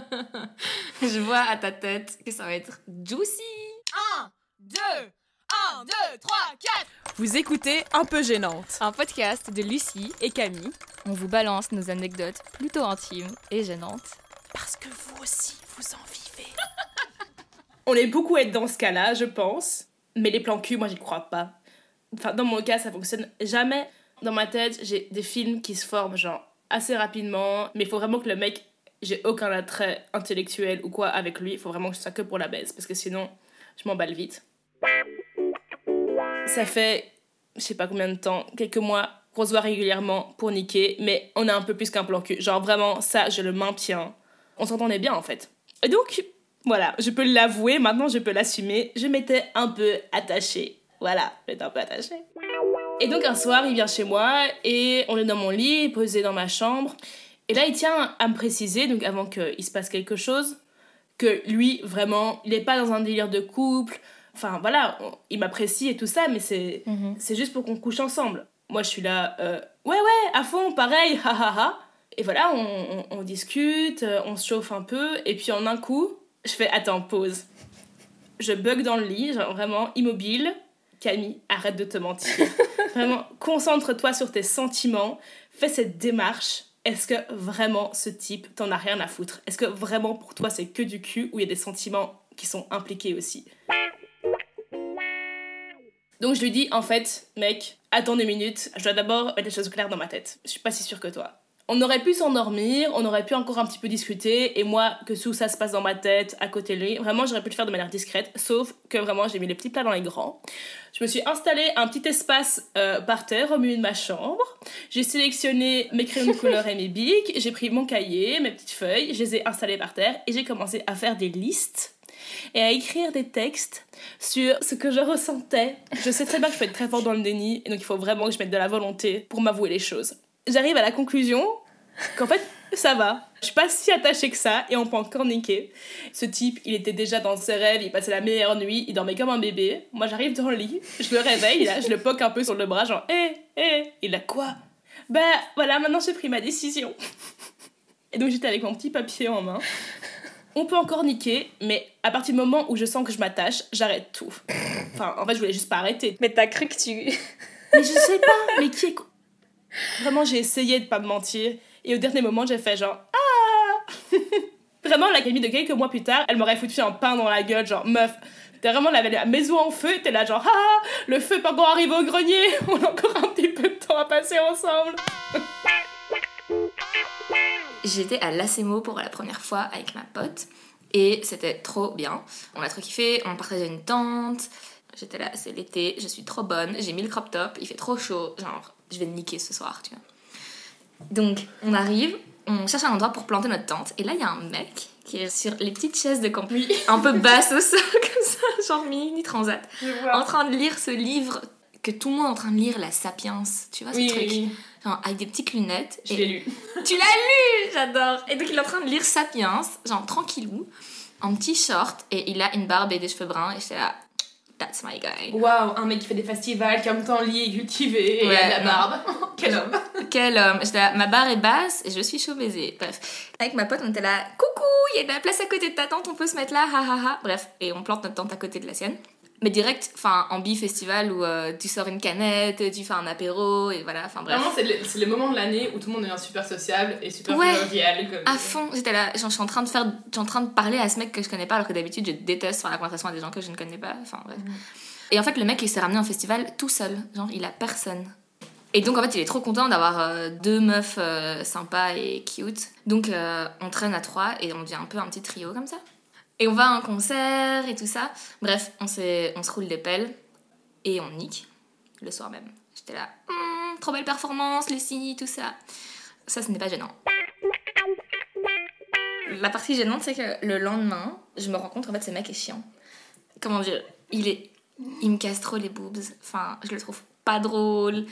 Je vois à ta tête que ça va être juicy. 1, 2, 1, 2, 3, 4 Vous écoutez Un peu gênante. Un podcast de Lucie Et Camille, On vous balance nos anecdotes plutôt intimes et gênantes. parce que vous aussi, vous en vivez. On est beaucoup à être dans ce cas-là, je pense. Mais les plans cul, moi, j'y crois pas. Enfin, dans mon cas, ça fonctionne jamais. Dans ma tête, j'ai des films qui se forment, genre, assez rapidement. Mais il faut vraiment que le mec, j'ai aucun attrait intellectuel ou quoi avec lui. Il faut vraiment que ce soit que pour la baise. Parce que sinon, je m'emballe vite. Ça fait, je sais pas combien de temps, quelques mois, qu'on se voit régulièrement pour niquer. Mais on a un peu plus qu'un plan cul. Genre, vraiment, ça, je le maintiens. On s'entendait bien, en fait. Et donc, voilà, je peux l'avouer, maintenant je peux l'assumer. Je m'étais un peu attachée. Voilà, j'étais un peu attachée. Et donc un soir, il vient chez moi et on est dans mon lit, posé dans ma chambre. Et là, il tient à me préciser, donc avant qu'il se passe quelque chose, que lui, vraiment, il n'est pas dans un délire de couple. Enfin voilà, on- il m'apprécie et tout ça, mais c'est c'est juste pour qu'on couche ensemble. Moi, je suis là, euh, ouais, ouais, à fond, pareil, ha ha ha. Et voilà, on, on- on discute, euh, on se chauffe un peu, et puis en un coup, je fais, attends, pause. Je bug dans le lit, genre vraiment immobile. Camille, arrête de te mentir. vraiment, concentre-toi sur tes sentiments, fais cette démarche. Est-ce que vraiment ce type t'en a rien à foutre? Est-ce que vraiment pour toi c'est que du cul ou il y a des sentiments qui sont impliqués aussi? Donc je lui dis en fait, mec, attends deux minutes, je dois d'abord mettre les choses claires dans ma tête. Je suis pas si sûre que toi. On aurait pu s'endormir, on aurait pu encore un petit peu discuter, et moi, que tout ça se passe dans ma tête, à côté de lui, vraiment j'aurais pu le faire de manière discrète, sauf que vraiment j'ai mis les petits plats dans les grands. Je me suis installé un petit espace euh, par terre au milieu de ma chambre, j'ai sélectionné mes crayons de couleur et mes bics, j'ai pris mon cahier, mes petites feuilles, je les ai installées par terre, et j'ai commencé à faire des listes et à écrire des textes sur ce que je ressentais. Je sais très bien que je peux être très fort dans le déni, et donc il faut vraiment que je mette de la volonté pour m'avouer les choses. J'arrive à la conclusion qu'en fait, ça va. Je suis pas si attachée que ça, et on peut encore niquer. Ce type, il était déjà dans ses rêves, il passait la meilleure nuit, il dormait comme un bébé. Moi, j'arrive dans le lit, je le réveille, là, je le poque un peu sur le bras, genre, hé, hé, il a quoi? Bah, voilà, maintenant j'ai pris ma décision. Et donc j'étais avec mon petit papier en main. On peut encore niquer, mais à partir du moment où je sens que je m'attache, j'arrête tout. Enfin, en fait, je voulais juste pas arrêter. Mais t'as cru que tu. Mais je sais pas, mais qui est. Vraiment, j'ai essayé de pas me mentir. Et au dernier moment, j'ai fait genre Ah Vraiment, la Camille de quelques mois plus tard, elle m'aurait foutu un pain dans la gueule, genre meuf. T'es vraiment la, la maison en feu, t'es là genre Ah Le feu pas encore arrivé au grenier, on a encore un petit peu de temps à passer ensemble. J'étais à l'ACMO pour la première fois avec ma pote et c'était trop bien. On a trop kiffé, on partageait une tente. J'étais là, c'est l'été, je suis trop bonne, j'ai mis le crop top, il fait trop chaud, genre je vais niquer ce soir, tu vois. Donc on arrive, on cherche un endroit pour planter notre tente et là il y a un mec qui est sur les petites chaises de camping, un peu basse au sol comme ça, genre mini transat, en train de lire ce livre que tout le monde est en train de lire, La Sapiens, tu vois ce Oui, truc oui. Genre avec des petites lunettes. Je l'ai lu. tu l'as lu J'adore Et donc il est en train de lire Sapiens, genre tranquillou, en petit short, et il a une barbe et des cheveux bruns, et j'étais là, that's my guy. Waouh, un mec qui fait des festivals, qui en même temps lit et cultivé, et Ouais, a de la barbe. Quel homme Quel homme J'étais là, ma barre est basse, et je suis chaud baiser. Bref. Avec ma pote, on était là, coucou, il y a de la place à côté de ta tente, on peut se mettre là, ha ha ha. Bref, et on plante notre tente à côté de la sienne. Mais direct, enfin, en bi-festival où euh, tu sors une canette, tu fais un apéro, et voilà, enfin bref. Vraiment, c'est le, le moment de l'année où tout le monde devient super sociable et super Ouais. Comme... À fond, j'étais là, genre, je suis en train de faire, je suis en train de parler à ce mec que je connais pas, alors que d'habitude je déteste faire la conversation à des gens que je ne connais pas. Enfin bref. Et en fait, le mec il s'est ramené en festival tout seul, genre il a personne. Et donc en fait, il est trop content d'avoir euh, deux meufs euh, sympas et cute. Donc euh, on traîne à trois et on devient un peu un petit trio comme ça. Et on va à un concert et tout ça. Bref, on, se roule des pelles et on nique le soir même. J'étais là, Hum, trop belle performance, Lucie, tout ça. Ça, ce n'est pas gênant. La partie gênante, c'est que le lendemain, je me rends compte qu'en fait, ce mec est chiant. Comment dire Il. Il me casse trop les boobs. Enfin, je le trouve pas drôle.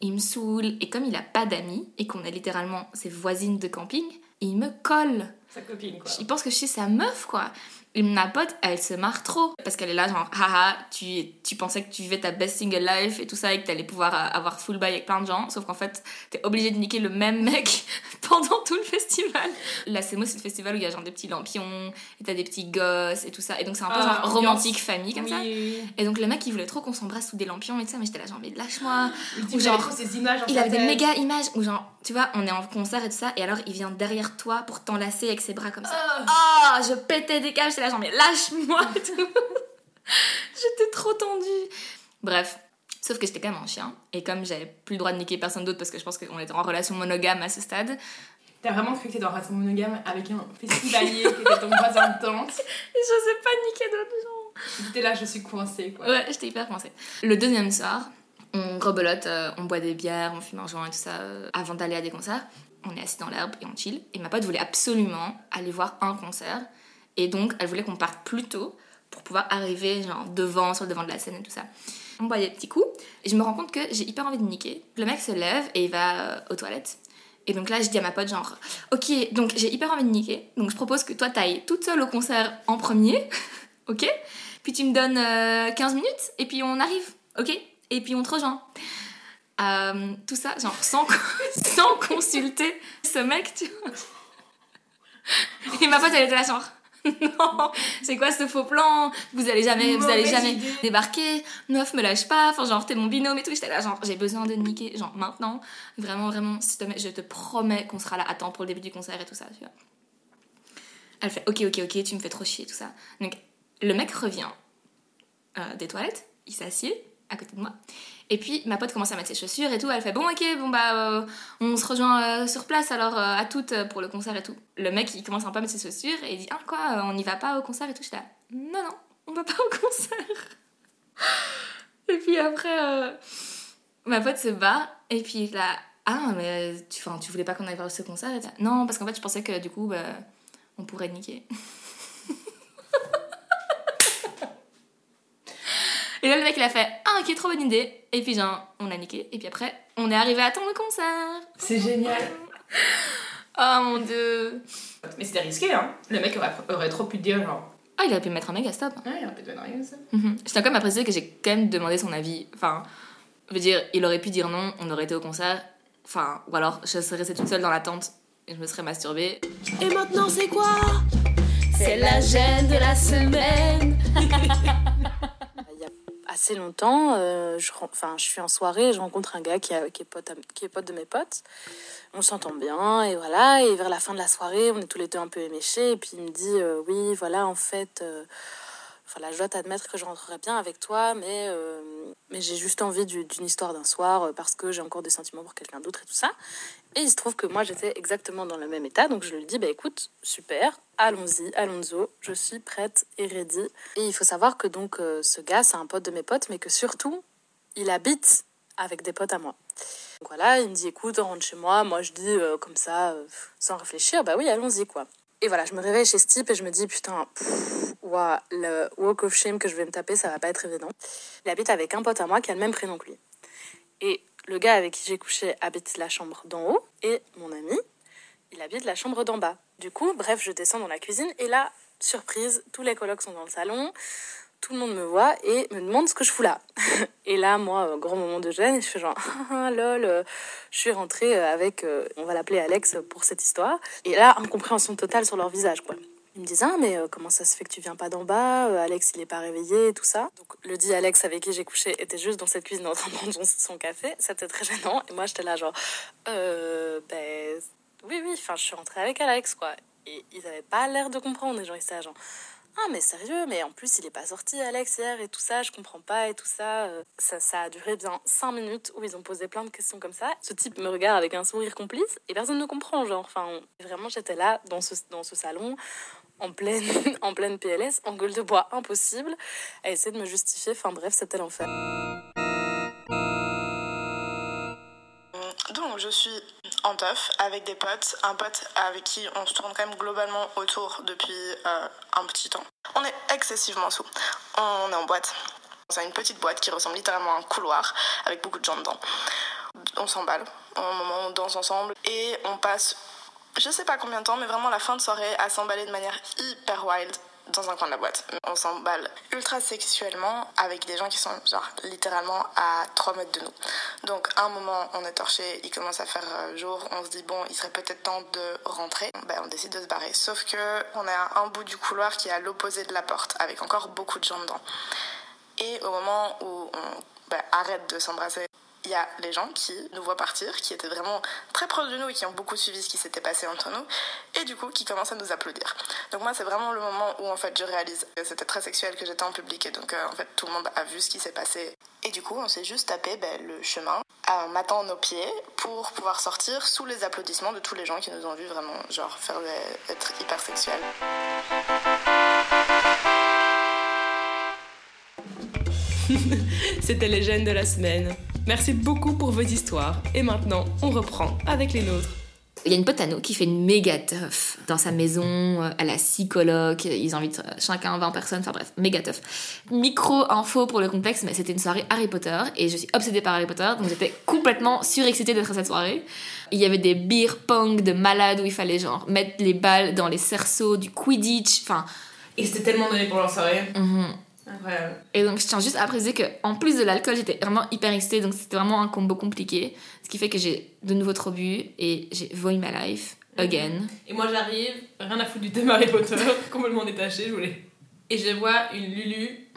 Il me saoule. Et comme il a pas d'amis, et qu'on est littéralement ses voisines de camping, il me colle. Sa copine, quoi. Il pense que je suis sa meuf, quoi. Et ma pote, elle se marre trop. Parce qu'elle est là, genre, haha, tu, tu pensais que tu vivais ta best single life et tout ça, et que t'allais pouvoir euh, avoir full buy avec plein de gens. Sauf qu'en fait, t'es obligé de niquer le même mec pendant tout le festival. La CMO, c'est le festival où il y a genre des petits lampions, et t'as des petits gosses et tout ça. Et donc, c'est un peu Ah, genre romantique famille comme oui, ça. oui, Et donc, le mec, il voulait trop qu'on s'embrasse sous des lampions et tout ça, mais j'étais là, genre, mais lâche-moi. Ou genre, trop ces images en Il avait des méga images où, genre, tu vois, on est en concert et tout ça, et alors il vient derrière toi pour t'enlacer avec ses bras comme ça. Ah. Oh, je pétais des câbles, j'étais là, genre, mais lâche-moi. J'étais trop tendue. Bref. Sauf que j'étais quand même un chien. Et comme j'avais plus le droit de niquer personne d'autre parce que je pense qu'on était en relation monogame à ce stade, T'as vraiment cru que t'étais en relation monogame avec un festivalier qui était ton voisin de tente? et j'osais pas niquer d'autres gens. T'étais là, je suis coincée, quoi. Ouais, j'étais hyper coincée. Le deuxième soir, on rebelote, euh, on boit des bières, on fume un joint et tout ça euh, avant d'aller à des concerts. On est assis dans l'herbe et on chill. Et ma pote voulait absolument aller voir un concert. Et donc, elle voulait qu'on parte plus tôt pour pouvoir arriver genre devant, sur le devant de la scène et tout ça. On boit des petits coups. Et je me rends compte que j'ai hyper envie de niquer. Le mec se lève et il va euh, aux toilettes. Et donc là, je dis à ma pote, genre, ok, donc j'ai hyper envie de niquer. Donc je propose que toi, t'ailles toute seule au concert en premier. ok? Puis tu me donnes euh, 15 minutes et puis on arrive. Ok? Et puis on te rejoint. Euh, tout ça, genre, sans, sans consulter ce mec, tu vois. Et ma pote, elle était là, genre, non, c'est quoi ce faux plan? Vous allez jamais, vous allez jamais idée. débarquer. Meuf, me lâche pas. Enfin, genre, t'es mon binôme et tout. J'étais là, genre, j'ai besoin de niquer. Genre, maintenant, vraiment, vraiment, s'il te plaît, je te promets qu'on sera là à temps pour le début du concert et tout ça, tu vois. Elle fait, ok, ok, ok, tu me fais trop chier, tout ça. Donc, le mec revient euh, des toilettes, il s'assied à côté de moi. Et puis ma pote commence à mettre ses chaussures et tout. Elle fait bon ok bon bah euh, on se rejoint euh, sur place alors euh, à toutes pour le concert et tout. Le mec il commence un peu mettre ses chaussures et il dit ah quoi on n'y va pas au concert et tout? J'étais là non non on va pas au concert. et puis après ma pote se bat et puis là ah mais tu, tu voulais pas qu'on aille voir ce concert? Et tout. Non parce qu'en fait je pensais que du coup bah, on pourrait niquer. Et là, le mec, il a fait Ah, ok, trop bonne idée. Et puis, genre, on a niqué. Et puis après, on est arrivé à temps le concert. C'est génial. Oh mon dieu. Mais c'était risqué, hein. Le mec aurait, aurait trop pu te dire, genre. Ah, il a pu mettre un méga stop. Ouais, il aurait pu te donner rien, ça. Mhm. Je tiens quand même à préciser que j'ai quand même demandé son avis. Enfin, je veux dire, il aurait pu dire non, on aurait été au concert. Enfin, ou alors, je serais restée toute seule dans la tente et je me serais masturbée. Et maintenant, c'est quoi? C'est la gêne de la semaine. Longtemps, euh, je, je suis en soirée, je rencontre un gars qui, a- est pote, qui est pote de mes potes. On s'entend bien, et voilà. Et vers la fin de la soirée, on est tous les deux un peu éméchés. Et puis il me dit euh, Oui, voilà, en fait, euh, voilà, je dois t'admettre que je rentrerai bien avec toi, mais, euh, mais j'ai juste envie du- d'une histoire d'un soir euh, parce que j'ai encore des sentiments pour quelqu'un d'autre et tout ça. Et il se trouve que moi, j'étais exactement dans le même état. Donc je lui dis Bah écoute, super, allons-y, allons-y, je suis prête et ready. Et il faut savoir que donc euh, ce gars, c'est un pote de mes potes, mais que surtout, il habite avec des potes à moi. Donc voilà, il me dit écoute, on rentre chez moi. Moi, je dis comme ça, sans réfléchir, bah oui, allons-y quoi. Et voilà, je me réveille chez ce type et je me dis putain, pff, le walk of shame que je vais me taper, ça va pas être évident. Il habite avec un pote à moi qui a le même prénom que lui. Et le gars avec qui j'ai couché habite la chambre d'en haut et mon ami, il habite la chambre d'en bas. Du coup, bref, je descends dans la cuisine et là, surprise, tous les colocs sont dans le salon, tout le monde me voit et me demande ce que je fous là. et là, moi, grand moment de gêne, je fais genre, ah, lol, euh, je suis rentrée euh, avec, euh, on va l'appeler Alex pour cette histoire. Et là, incompréhension totale sur leur visage, quoi. Ils me disent, ah, mais comment ça se fait que tu viens pas d'en bas Alex, il est pas réveillé tout ça. Donc, le dit Alex avec qui j'ai couché était juste dans cette cuisine en train de prendre son, son café. C'était très gênant. Et moi, j'étais là, genre, euh, ben, oui, oui, enfin, je suis rentrée avec Alex, quoi. Et ils avaient pas l'air de comprendre. Et genre, ils étaient genre, ah, mais sérieux, mais en plus, il est pas sorti, Alex, hier et tout ça, je comprends pas et tout ça. Euh, Ça, ça a duré bien cinq minutes où ils ont posé plein de questions comme ça. Ce type me regarde avec un sourire complice et personne ne comprend, genre. Enfin, vraiment, j'étais là, dans ce, dans ce salon, en pleine, en pleine PLS, en gueule de bois impossible, à essayer de me justifier. Enfin, bref, c'était l'enfer. Je suis en teuf avec des potes, un pote avec qui on se tourne quand même globalement autour depuis euh, un petit temps. On est excessivement sous. On est en boîte. C'est une petite boîte qui ressemble littéralement à un couloir avec beaucoup de gens dedans. On s'emballe. On danse ensemble et on passe je sais pas combien de temps, mais vraiment la fin de soirée à s'emballer de manière hyper wild dans un coin de la boîte. On s'emballe ultra sexuellement avec des gens qui sont genre littéralement à 3 mètres de nous. Donc à un moment on est torché, il commence à faire euh, jour, on se dit bon il serait peut-être temps de rentrer. Ben on décide de se barrer. Sauf que on est à un bout du couloir qui est à l'opposé de la porte avec encore beaucoup de gens dedans. Et au moment où on ben, arrête de s'embrasser, il y a les gens qui nous voient partir, qui étaient vraiment très proches de nous et qui ont beaucoup suivi ce qui s'était passé entre nous, et du coup qui commencent à nous applaudir. Donc moi c'est vraiment le moment où en fait je réalise que c'était très sexuel, que j'étais en public et donc euh, en fait tout le monde a vu ce qui s'est passé. Et du coup on s'est juste tapé ben, le chemin en m'attendant nos pieds pour pouvoir sortir sous les applaudissements de tous les gens qui nous ont vu vraiment genre faire être hyper sexuels. C'était les gènes de la semaine. Merci beaucoup pour vos histoires. Et maintenant, on reprend avec les nôtres. Il y a une pote à nous qui fait une méga teuf dans sa maison, euh, elle a six colocs, ils invitent euh, chacun 20 personnes, enfin bref, méga teuf. Micro info pour le complexe, mais c'était une soirée Harry Potter et je suis obsédée par Harry Potter, donc j'étais complètement surexcitée d'être à cette soirée. Il y avait des beer pong de malades où il fallait genre mettre les balles dans les cerceaux, du Quidditch, enfin. Et c'était tellement donné pour leur soirée. mhm. Incroyable. Et donc, je tiens juste à préciser qu'en plus de l'alcool, j'étais vraiment hyper excitée, donc c'était vraiment un combo compliqué. Ce qui fait que j'ai de nouveau trop bu et j'ai void my life again. Et moi j'arrive, rien à foutre du thème Harry Potter, complètement détaché, je voulais. Et je vois une Lulu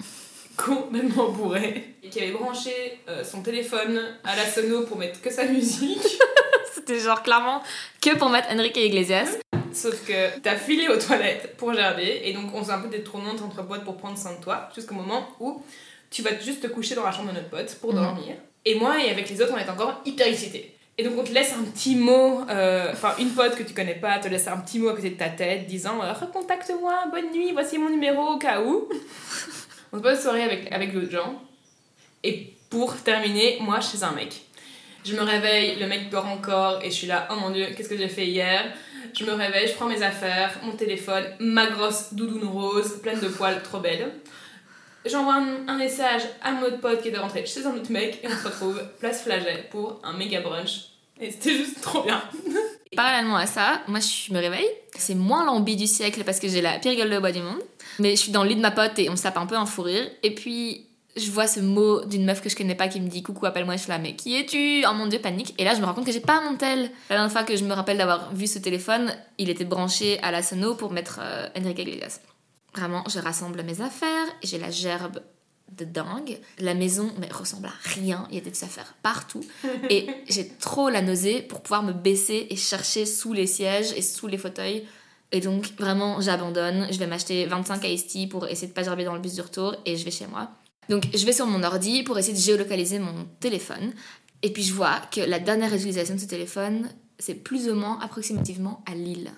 complètement bourrée et qui avait branché euh, son téléphone à la sono pour mettre que sa musique. C'était genre clairement que pour mettre Enrique Iglesias. Sauf que t'as filé aux toilettes pour gerber et donc on faisait un peu des tournantes entre potes pour prendre soin de toi jusqu'au moment où tu vas juste te coucher dans la chambre de notre pote pour Mhm. dormir. Et moi et avec les autres on est encore hyper excités. Et donc on te laisse un petit mot, euh, enfin une pote que tu connais pas te laisse un petit mot à côté de ta tête disant euh, recontacte-moi, bonne nuit, voici mon numéro au cas où. on se passe soirée avec, avec d'autres gens. Et pour terminer, moi suis un mec. Je me réveille, le mec dort encore et je suis là, oh mon dieu, qu'est-ce que j'ai fait hier? Je me réveille, je prends mes affaires, mon téléphone, ma grosse doudoune rose, pleine de poils, trop belle. J'envoie un, message à mon autre pote qui est rentré chez un autre mec et on se retrouve place Flaget pour un méga brunch. Et c'était juste trop bien. Parallèlement à ça, moi je me réveille. C'est moins l'ambi du siècle parce que j'ai la pire gueule de bois du monde. Mais je suis dans le lit de ma pote et on se tape un peu un fou rire. Et puis je vois ce mot d'une meuf que je connais pas qui me dit coucou, appelle-moi. Je suis là, mais qui es-tu? Oh mon dieu, panique. Et là je me rends compte que j'ai pas mon tel. La dernière fois que je me rappelle d'avoir vu ce téléphone, il était branché à la sono pour mettre euh, Enrique Iglesias. Vraiment, je rassemble mes affaires, j'ai la gerbe de dingue. La maison mais ressemble à rien, il y a des affaires partout. Et j'ai trop la nausée pour pouvoir me baisser et chercher sous les sièges et sous les fauteuils. Et donc, vraiment, j'abandonne. Je vais m'acheter 25 iced tea pour essayer de pas gerber dans le bus du retour et je vais chez moi. Donc, je vais sur mon ordi pour essayer de géolocaliser mon téléphone. Et puis, je vois que la dernière utilisation de ce téléphone, c'est plus ou moins approximativement à Lille.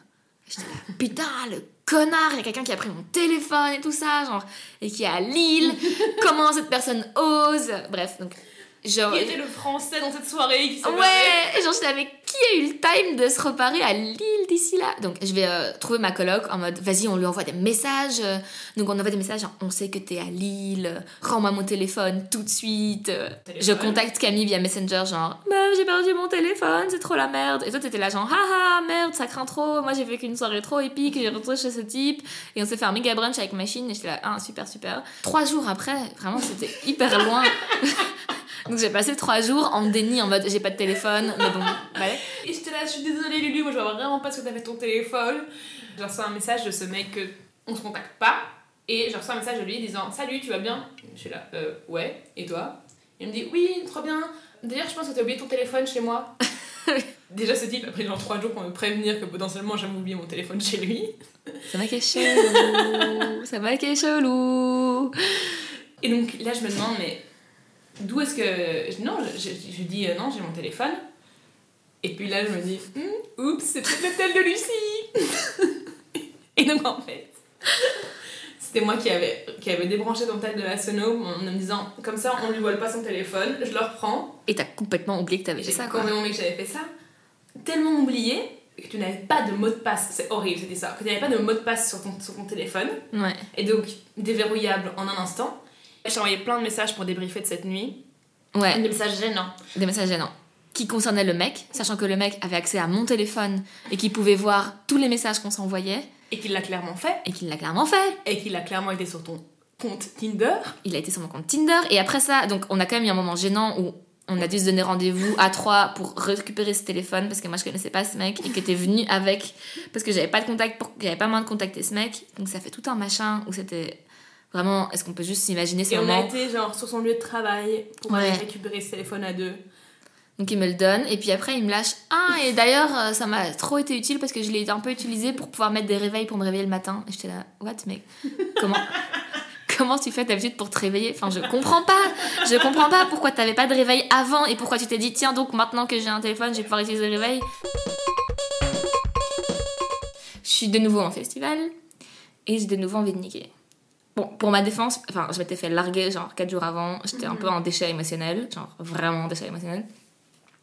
J'étais là, putain, le connard, il y a quelqu'un qui a pris mon téléphone et tout ça, genre, et qui est à Lille. Comment cette personne ose? Bref, donc, genre. Qui était le français dans cette soirée qui Ouais, genre je mais qui a eu le time de se reparer à Lille d'ici là? Donc je vais euh, trouver ma coloc en mode vas-y on lui envoie des messages. euh, Donc on envoie des messages genre on sait que t'es à Lille, euh, rends-moi mon téléphone tout de suite. Je contacte Camille via Messenger genre meuf j'ai perdu mon téléphone, c'est trop la merde. Et toi t'étais là genre haha merde ça craint trop, moi j'ai vécu une soirée trop épique, j'ai retrouvé chez ce type et on s'est fait un méga brunch avec machine et j'étais là ah super super. Trois jours après vraiment c'était hyper loin. Donc j'ai passé trois jours en déni en mode j'ai pas de téléphone, mais bon, ouais. Et j'étais là, je suis désolée Lulu, moi je vois vraiment pas ce que t'as fait ton téléphone. Je reçois un message de ce mec que on se contacte pas. Et je reçois un message de lui disant Salut, tu vas bien? Je suis là, euh, ouais, et toi? Il me dit Oui, trop bien. D'ailleurs, je pense que t'as oublié ton téléphone chez moi. Déjà, ce type a pris genre 3 jours pour me prévenir que potentiellement j'avais oublié mon téléphone chez lui. Ça m'a est chelou, ça m'a est chelou. Et donc là, je me demande, mais d'où est-ce que. Non, je, je- je dis euh, non, j'ai mon téléphone. Et puis là, je me dis, Hmm, oups, c'est peut-être le tel de Lucie. Et donc en fait, c'était moi qui avait, qui avait débranché ton tel de la sono en me disant, comme ça, on lui vole pas son téléphone, je le reprends. Et t'as complètement oublié que t'avais fait ça, quoi. complètement oublié que j'avais fait ça. Tellement oublié que tu n'avais pas de mot de passe. C'est horrible, c'était ça. Que tu n'avais pas de mot de passe sur ton, sur ton téléphone. Ouais. Et donc, déverrouillable en un instant. J'ai envoyé plein de messages pour débriefer de cette nuit. Ouais, Des messages gênants. des messages gênants. qui concernait le mec, sachant que le mec avait accès à mon téléphone et qu'il pouvait voir tous les messages qu'on s'envoyait Et qu'il l'a clairement fait. et qu'il l'a clairement fait. Et qu'il a clairement été sur ton compte Tinder. Il a été sur mon compte Tinder et après ça, donc on a quand même eu un moment gênant où on a dû se donner rendez-vous à trois pour récupérer ce téléphone parce que moi je connaissais pas ce mec et que était venu avec parce que j'avais pas de contact pour j'avais pas moyen de contacter ce mec donc ça fait tout un machin où c'était vraiment est-ce qu'on peut juste s'imaginer ce Et on a moment été genre sur son lieu de travail pour Ouais. aller récupérer ce téléphone à deux. donc il me le donne et puis après il me lâche ah et d'ailleurs euh, ça m'a trop été utile parce que je l'ai un peu utilisé pour pouvoir mettre des réveils pour me réveiller le matin et j'étais là what mec comment Comment tu fais d'habitude pour te réveiller? Enfin, je comprends pas. Je comprends pas pourquoi t'avais pas de réveil avant et pourquoi tu t'es dit tiens donc maintenant que j'ai un téléphone, je vais pouvoir utiliser le réveil. Je suis de nouveau en festival et j'ai de nouveau envie de niquer. Bon, pour ma défense, enfin, je m'étais fait larguer genre 4 jours avant, j'étais un peu en déchet émotionnel, genre vraiment en déchet émotionnel.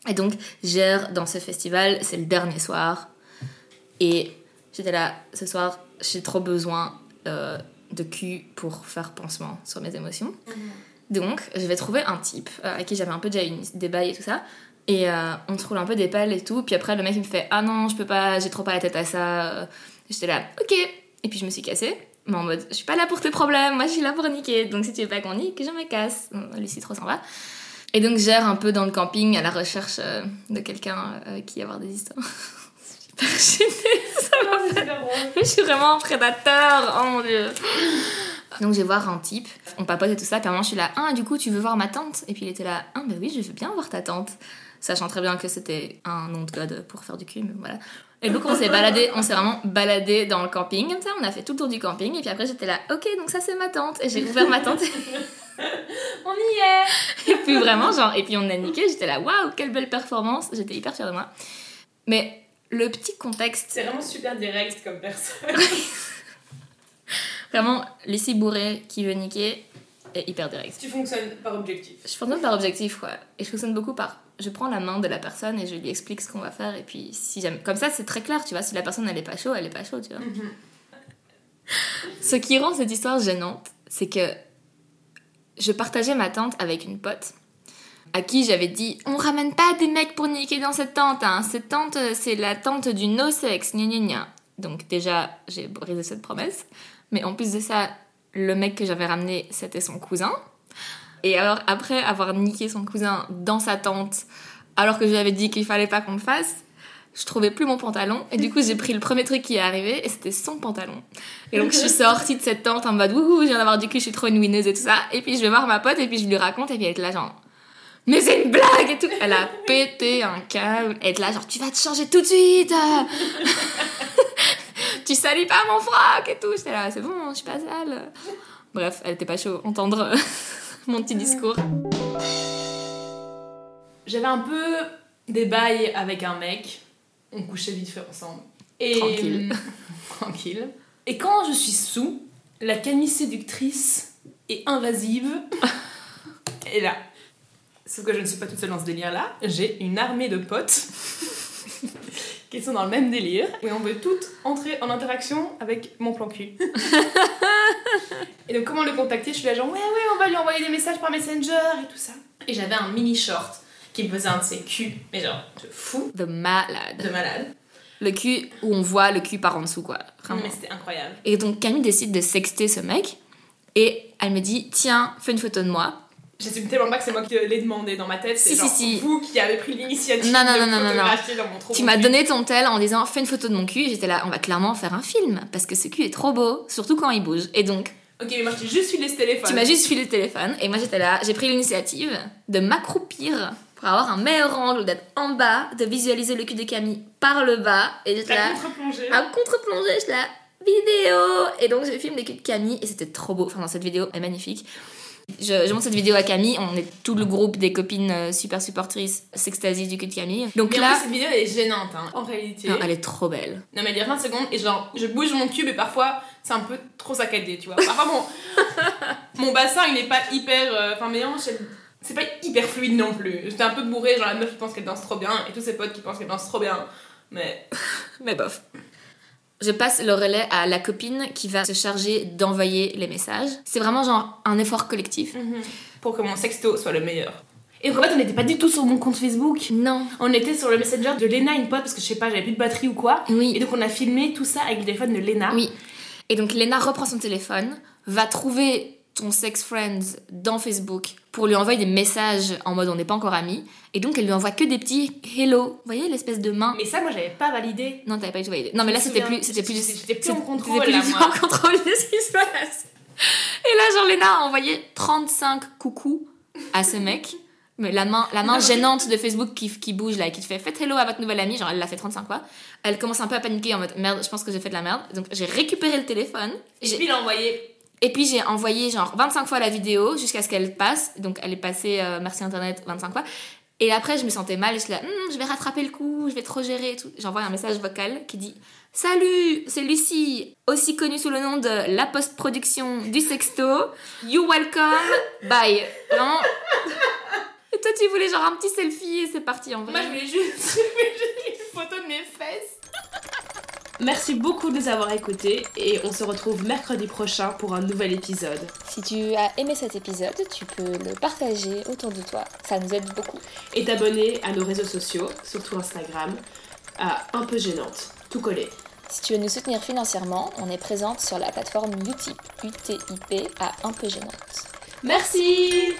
Et donc, j'erre dans ce festival, c'est le dernier soir. Et j'étais là, ce soir, j'ai trop besoin euh, de cul pour faire pansement sur mes émotions. Donc, je vais trouver un type euh, avec qui j'avais un peu déjà eu des bails et tout ça. Et euh, on se roule un peu des pelles et tout. Puis après, le mec, il me fait Ah non, je peux pas, j'ai trop pas la tête à ça. J'étais là, ok. Et puis je me suis cassée. Mais en mode, je suis pas là pour tes problèmes, moi je suis là pour niquer. Donc si tu veux pas qu'on nique, je me casse. Lucie, trop sympa. Et donc, j'erre un peu dans le camping à la recherche euh, de quelqu'un euh, avec qui avoir des histoires. Super gênée, ça m'a fait je suis vraiment un prédateur, oh mon dieu. Donc je vais voir un type, on papote et tout ça, puis à un moment je suis là, ah du coup tu veux voir ma tante? Et puis il était là, ah bah oui je veux bien voir ta tante. Sachant très bien que c'était un nom de code pour faire du cul, mais voilà. Et donc on s'est baladé, on s'est vraiment baladé dans le camping, comme ça on a fait tout le tour du camping, et puis après j'étais là, ok donc ça c'est ma tante, et j'ai ouvert ma tante, On y est et puis vraiment genre, et puis on a niqué, j'étais là, waouh quelle belle performance, j'étais hyper fière de moi. Mais le petit contexte C'est vraiment super direct comme personne. Vraiment, Lucie Bourré qui veut niquer est hyper direct. tu fonctionnes par objectif. Je fonctionne par objectif, quoi. Et je fonctionne beaucoup par. Je prends la main de la personne et je lui explique ce qu'on va faire. Et puis, si j'aime. Comme ça, c'est très clair, tu vois. Si la personne, elle est pas chaud, elle est pas chaud, tu vois. Ce qui rend cette histoire gênante, c'est que je partageais ma tente avec une pote à qui j'avais dit on ramène pas des mecs pour niquer dans cette tente hein. cette tente euh, c'est la tente du no sex gna gna gna. donc déjà j'ai brisé cette promesse mais en plus de ça le mec que j'avais ramené c'était son cousin et alors après avoir niqué son cousin dans sa tente alors que je lui avais dit qu'il fallait pas qu'on le fasse je trouvais plus mon pantalon. Et du coup j'ai pris le premier truc qui est arrivé et c'était son pantalon. Et donc je suis sortie de cette tente en mode wouhou je viens d'avoir du cul je suis trop une winneuse et tout ça. Et puis je vais voir ma pote et puis je lui raconte et puis elle était là genre mais c'est une blague et tout. Elle a pété un câble elle était là genre tu vas te changer tout de suite. Tu salis pas mon froc et tout. J'étais là c'est bon je suis pas sale. Bref elle était pas chaud entendre mon petit discours J'avais un peu des bails avec un mec. On couchait vite fait ensemble. Et... Tranquille. Tranquille. Et quand je suis sous, la Camille séductrice et invasive est là. Sauf que je ne suis pas toute seule dans ce délire-là. J'ai une armée de potes qui sont dans le même délire. Et on veut toutes entrer en interaction avec mon plan cul. Et donc comment le contacter? Je suis là genre ouais ouais on va lui envoyer des messages par Messenger et tout ça. Et j'avais un mini short qui me faisait un de ses culs, mais genre de fou, de malade de malade. le cul où on voit le cul par en dessous quoi vraiment Mais c'était incroyable. Et donc Camille décide de sexter ce mec et elle me dit tiens fais une photo de moi. J'assume tellement pas que c'est moi qui l'ai demandé dans ma tête. C'est Si, si, genre si. vous qui avez pris l'initiative Non, non, de non, photographier dans mon trou Tu m'as cul. donné ton tel en disant fais une photo de mon cul j'étais là on va clairement faire un film parce que ce cul est trop beau surtout quand il bouge. Et donc Ok, mais moi je t'ai juste filé ce téléphone. tu m'as juste filé le téléphone et moi j'étais là j'ai pris l'initiative de m'accroupir pour avoir un meilleur angle d'être en bas de visualiser le cul de Camille par le bas et j'étais là contre-plongée. à contre-plongée, j'étais là, vidéo Et donc je filme les culs de Camille et c'était trop beau. Enfin, dans cette vidéo, est magnifique. Je, je montre cette vidéo à Camille, on est tout le groupe des copines euh, super supportrices s'extasie du cul de Camille. Donc Mais en là, plus, cette vidéo elle est gênante hein, en réalité. non, elle est trop belle. Non mais il y a 20 secondes et genre je bouge mon cube et parfois c'est un peu trop saccadé tu vois. Parfois mon, mon bassin il est pas hyper... euh, Enfin mais non, je sais- c'est pas hyper fluide non plus. J'étais un peu bourrée, genre la meuf qui pense qu'elle danse trop bien et tous ses potes qui pensent qu'elle danse trop bien. Mais Mais bof. Je passe le relais à la copine qui va se charger d'envoyer les messages. C'est vraiment genre un effort collectif. pour que mon sexto soit le meilleur. Et donc en fait, on n'était pas du tout sur mon compte Facebook. Non. On était sur le messenger de Lena, une pote, parce que je sais pas, j'avais plus de batterie ou quoi. Oui. Et donc on a filmé tout ça avec le téléphone de Lena. Oui. Et donc Lena reprend son téléphone, va trouver ton sex friend dans Facebook pour lui envoyer des messages en mode on n'est pas encore amis. Et donc elle lui envoie que des petits hello. Vous voyez l'espèce de main Mais ça, moi, j'avais pas validé. Non, t'avais pas du tout validé. Non, mais là c'était plus. C'était plus. J'étais plus en c'était- contrôle, c'était là, plus en contrôle de ce qui se passe. Et là, genre, Lena a envoyé 35 coucous à ce mec. Mais la main, la main gênante de Facebook qui, qui bouge là et qui te fait faites hello à votre nouvelle amie, genre elle l'a fait 35 fois. Elle commence un peu à paniquer en mode merde, je pense que j'ai fait de la merde. Donc j'ai récupéré le téléphone. Et puis a envoyé. Et puis j'ai envoyé genre 25 fois la vidéo jusqu'à ce qu'elle passe. Donc elle est passée, euh, merci internet, 25 fois. Et après je me sentais mal je suis là, Hum, je vais rattraper le coup, je vais trop gérer et tout. J'envoie un message vocal qui dit Salut, c'est Lucie, aussi connue sous le nom de la post-production du sexto. You welcome, bye. Vraiment. Et toi tu voulais genre un petit selfie et c'est parti en vrai. Moi, je voulais juste une photo de mes fesses. Merci beaucoup de nous avoir écoutés et on se retrouve mercredi prochain pour un nouvel épisode. Si tu as aimé cet épisode, tu peux le partager autour de toi. Ça nous aide beaucoup. Et t'abonner à nos réseaux sociaux, surtout Instagram, à Un peu gênante, tout collé. Si tu veux nous soutenir financièrement, on est présente sur la plateforme Utip, UTIP à un peu gênante. Merci